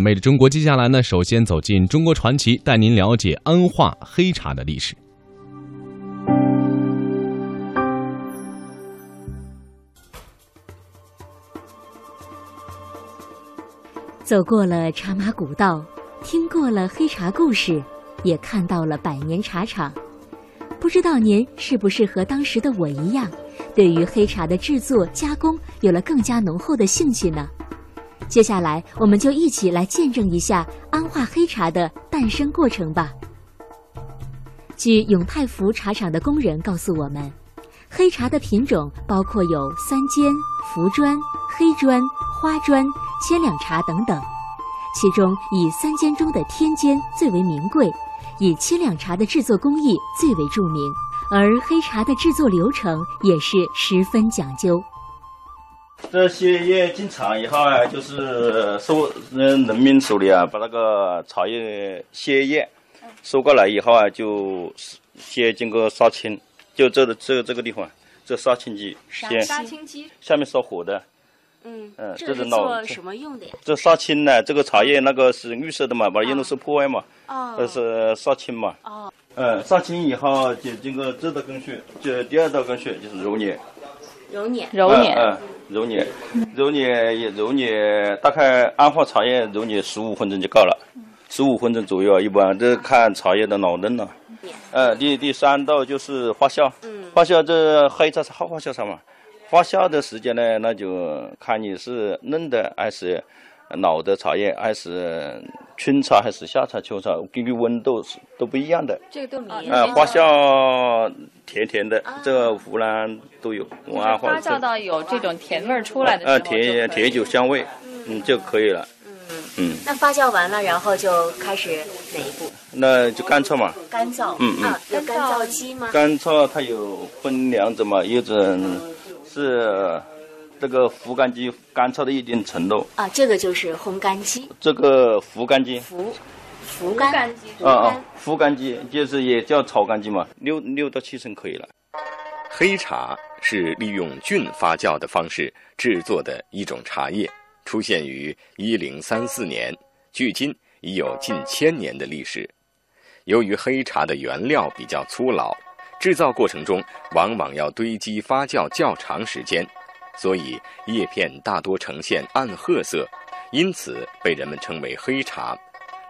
美的中国，接下来呢，首先走进中国传奇，带您了解安化黑茶的历史。走过了茶马古道，听过了黑茶故事，也看到了百年茶厂。不知道您是不是和当时的我一样，对于黑茶的制作加工有了更加浓厚的兴趣呢？接下来，我们就一起来见证一下安化黑茶的诞生过程吧。据永泰福茶厂的工人告诉我们，黑茶的品种包括有三尖、福砖、黑砖、花砖、千两茶等等，其中以三尖中的天尖最为名贵。以千两茶的制作工艺最为著名，而黑茶的制作流程也是十分讲究。这些叶进厂以后啊，就是收嗯农民手里啊，把那个茶叶鲜叶收过来以后啊，就先经过杀青，就这个这个这个地方，这杀青机，先杀青机下面烧火的。嗯嗯，这是做什么用的呀？这杀青呢，这个茶叶那个是绿色的嘛，把它用的是破坏嘛，哦，这是杀青嘛。哦，嗯，杀青以后就经过这道工序，就第二道工序就是揉捻。揉捻，揉捻，嗯，揉捻，揉捻也揉捻，大概安化茶叶揉捻十五分钟就够了，十五分钟左右，一般这看茶叶的老嫩了。呃，第第三道就是发酵，发酵这黑茶是好发酵茶嘛。发酵的时间呢，那就看你是嫩的还是老的茶叶，还是春茶还是夏茶、秋茶，根据温度是都不一样的。这个都米啊，发酵甜甜的，这个湖南都有。啊，发酵到有这种甜味儿出来的呃，甜甜酒香味，嗯，就可以了。嗯嗯。那发酵完了，然后就开始哪一步？那就干燥嘛。干燥。嗯嗯。啊，有干燥机吗？干燥它有分两种嘛，一种。是这个烘干机干燥到一定程度啊，这个就是烘干机。这个烘干机，烘烘干机啊啊，烘干机就是也叫炒干机嘛，六六到七成可以了。黑茶是利用菌发酵的方式制作的一种茶叶，出现于一零三四年，距今已有近千年的历史。由于黑茶的原料比较粗老。制造过程中往往要堆积发酵较长时间，所以叶片大多呈现暗褐色，因此被人们称为黑茶。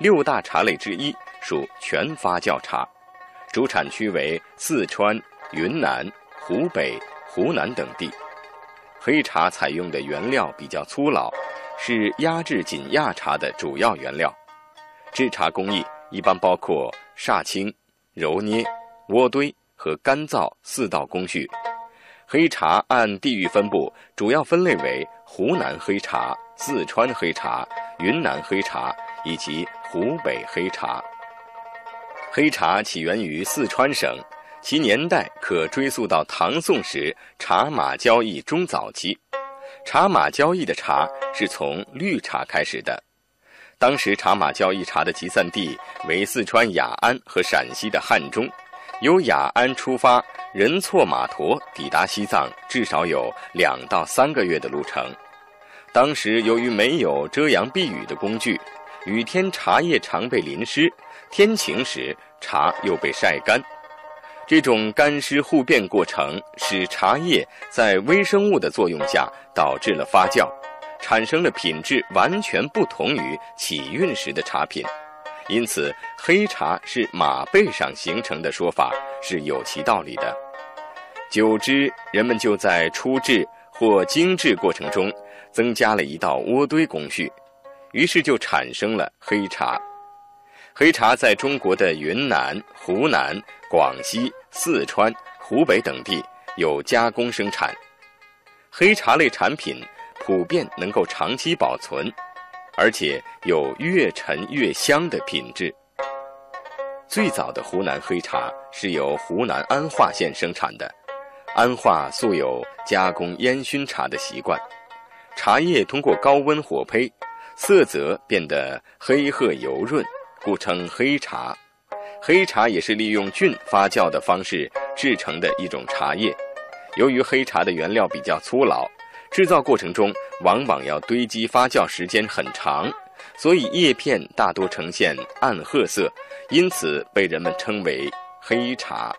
六大茶类之一，属全发酵茶，主产区为四川、云南、湖北、湖南等地。黑茶采用的原料比较粗老，是压制紧压茶的主要原料。制茶工艺一般包括杀青、揉捏、渥堆。和干燥四道工序，黑茶按地域分布，主要分类为湖南黑茶、四川黑茶、云南黑茶以及湖北黑茶。黑茶起源于四川省，其年代可追溯到唐宋时茶马交易中早期。茶马交易的茶是从绿茶开始的，当时茶马交易茶的集散地为四川雅安和陕西的汉中。由雅安出发，人错马驮抵达西藏，至少有两到三个月的路程。当时由于没有遮阳避雨的工具，雨天茶叶常被淋湿，天晴时茶又被晒干。这种干湿互变过程，使茶叶在微生物的作用下导致了发酵，产生了品质完全不同于起运时的茶品。因此，黑茶是马背上形成的说法是有其道理的。久之，人们就在初制或精制过程中增加了一道渥堆工序，于是就产生了黑茶。黑茶在中国的云南、湖南、广西、四川、湖北等地有加工生产。黑茶类产品普遍能够长期保存。而且有越陈越香的品质。最早的湖南黑茶是由湖南安化县生产的。安化素有加工烟熏茶的习惯，茶叶通过高温火焙，色泽变得黑褐油润，故称黑茶。黑茶也是利用菌发酵的方式制成的一种茶叶。由于黑茶的原料比较粗老。制造过程中往往要堆积发酵时间很长，所以叶片大多呈现暗褐色，因此被人们称为黑茶。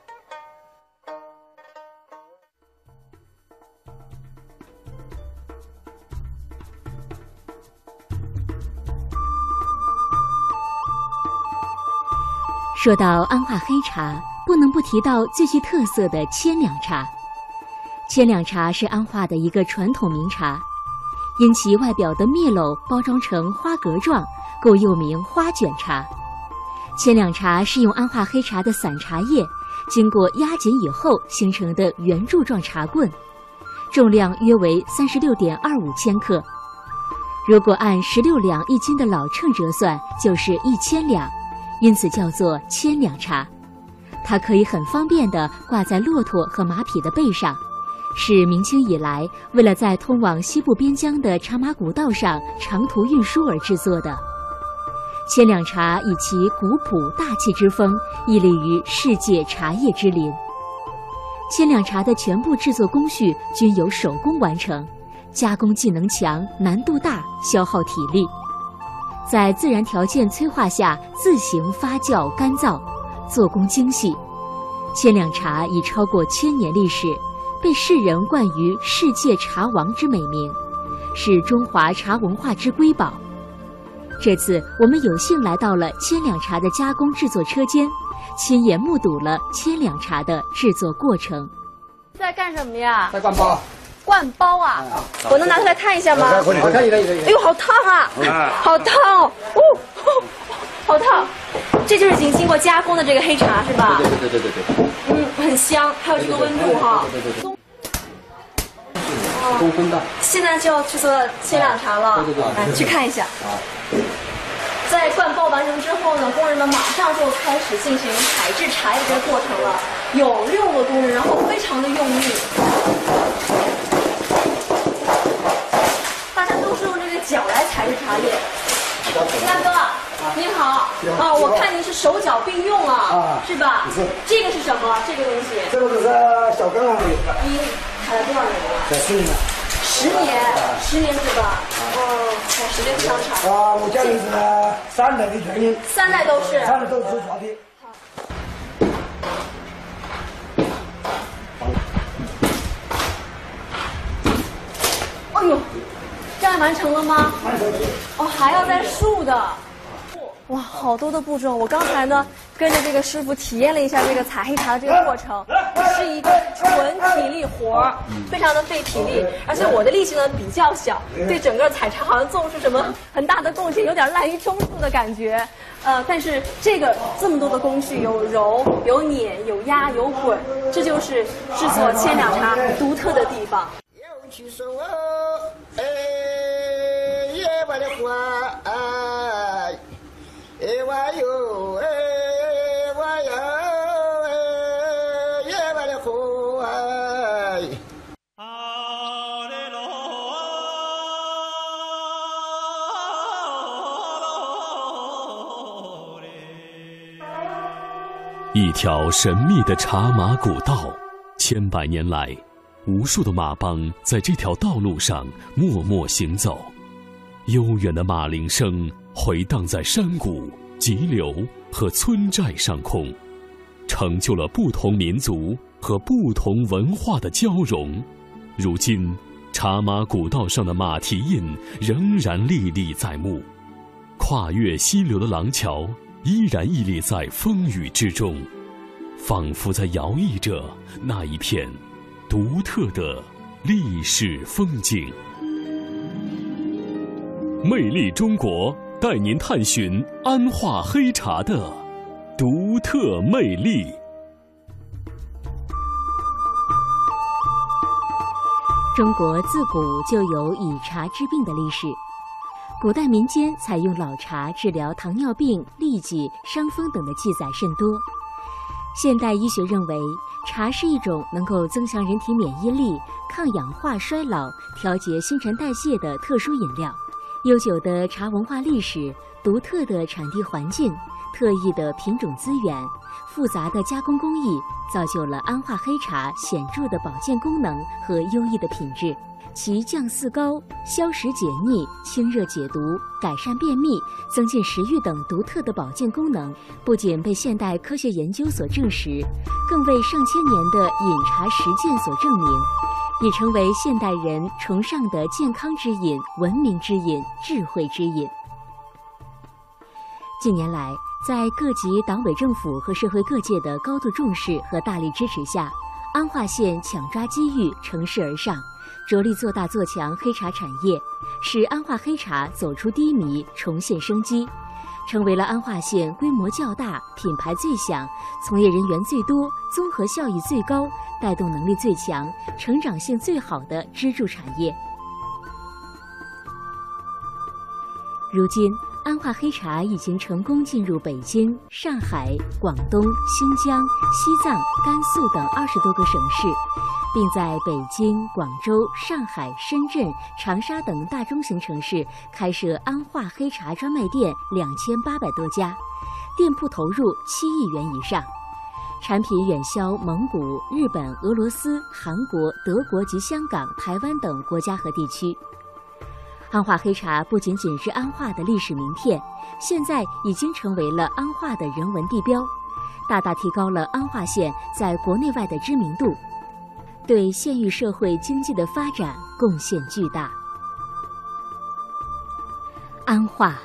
说到安化黑茶，不能不提到最具特色的千两茶。千两茶是安化的一个传统名茶，因其外表的篾篓包装成花格状，故又名花卷茶。千两茶是用安化黑茶的散茶叶经过压紧以后形成的圆柱状茶棍，重量约为三十六点二五千克。如果按十六两一斤的老秤折算，就是一千两。因此叫做千两茶，它可以很方便地挂在骆驼和马匹的背上，是明清以来为了在通往西部边疆的茶马古道上长途运输而制作的。千两茶以其古朴大气之风，屹立于世界茶叶之林。千两茶的全部制作工序均由手工完成，加工技能强，难度大，消耗体力。在自然条件催化下自行发酵干燥，做工精细。千两茶已超过千年历史，被世人冠于“世界茶王”之美名，是中华茶文化之瑰宝。这次我们有幸来到了千两茶的加工制作车间，亲眼目睹了千两茶的制作过程。在干什么呀？在灌包。灌包啊！我能拿出来看一下吗？可以，可以，可以。哎呦，好烫啊！好烫哦！哦，好烫！这就是已经经过加工的这个黑茶是吧？对对对对对对。嗯，很香，还有这个温度哈。对对对。中分的。现在就要去做千两茶了。对对对。来，去看一下。啊。在灌包完成之后呢，工人们马上就开始进行采制茶叶这个过程了。有六个工人，然后非常的用力。脚来采制茶叶，大哥，您好，啊，我看您是手脚并用啊，是吧？是。这个是什么？这个东西？这个就是小羹啊。你采了多少年了？采十年了。十年，十年是吧？哦，采十年香茶。啊，我家里是三代的传人。三代都是。三代都是传的。哎呦。这样完成了吗？完成了。哦，还要再竖的。哇，好多的步骤。我刚才呢，跟着这个师傅体验了一下这个采黑茶的这个过程，是一个纯体力活儿，非常的费体力。而且我的力气呢比较小，对整个采茶好像做不出什么很大的贡献，有点滥竽充数的感觉。呃，但是这个这么多的工序，有揉、有碾、有压、有滚，这就是制作千两茶独特的地方。一条神秘的茶马古道，千百年来，无数的马帮在这条道路上默默行走。悠远的马铃声回荡在山谷、急流和村寨上空，成就了不同民族和不同文化的交融。如今，茶马古道上的马蹄印仍然历历在目，跨越溪流的廊桥依然屹立在风雨之中，仿佛在摇曳着那一片独特的历史风景。魅力中国带您探寻安化黑茶的独特魅力。中国自古就有以茶治病的历史，古代民间采用老茶治疗糖尿病、痢疾、伤风等的记载甚多。现代医学认为，茶是一种能够增强人体免疫力、抗氧化衰老、调节新陈代谢的特殊饮料。悠久的茶文化历史、独特的产地环境、特异的品种资源、复杂的加工工艺，造就了安化黑茶显著的保健功能和优异的品质。其降四高、消食解腻、清热解毒、改善便秘、增进食欲等独特的保健功能，不仅被现代科学研究所证实，更为上千年的饮茶实践所证明，已成为现代人崇尚的健康之饮、文明之饮、智慧之饮。近年来，在各级党委政府和社会各界的高度重视和大力支持下，安化县抢抓机遇，乘势而上，着力做大做强黑茶产业，使安化黑茶走出低迷，重现生机，成为了安化县规模较大、品牌最响、从业人员最多、综合效益最高、带动能力最强、成长性最好的支柱产业。如今。安化黑茶已经成功进入北京、上海、广东、新疆、西藏、甘肃等二十多个省市，并在北京、广州、上海、深圳、长沙等大中型城市开设安化黑茶专卖店两千八百多家，店铺投入七亿元以上，产品远销蒙古、日本、俄罗斯、韩国、德国及香港、台湾等国家和地区。安化黑茶不仅仅是安化的历史名片，现在已经成为了安化的人文地标，大大提高了安化县在国内外的知名度，对县域社会经济的发展贡献巨大。安化，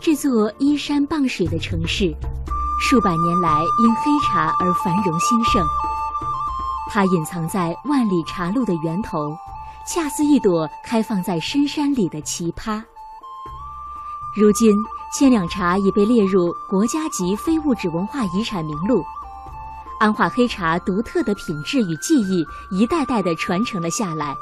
这座依山傍水的城市，数百年来因黑茶而繁荣兴盛。它隐藏在万里茶路的源头。恰似一朵开放在深山里的奇葩。如今，千两茶已被列入国家级非物质文化遗产名录。安化黑茶独特的品质与技艺，一代代的传承了下来。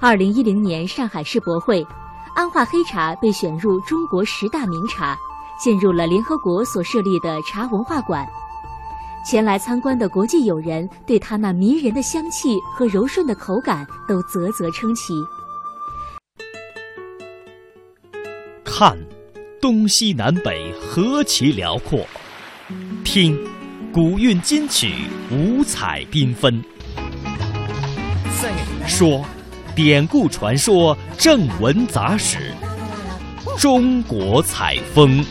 二零一零年上海世博会，安化黑茶被选入中国十大名茶，进入了联合国所设立的茶文化馆。前来参观的国际友人对它那迷人的香气和柔顺的口感都啧啧称奇。看，东西南北何其辽阔；听，古韵今曲五彩缤纷；说，典故传说正文杂史，中国采风。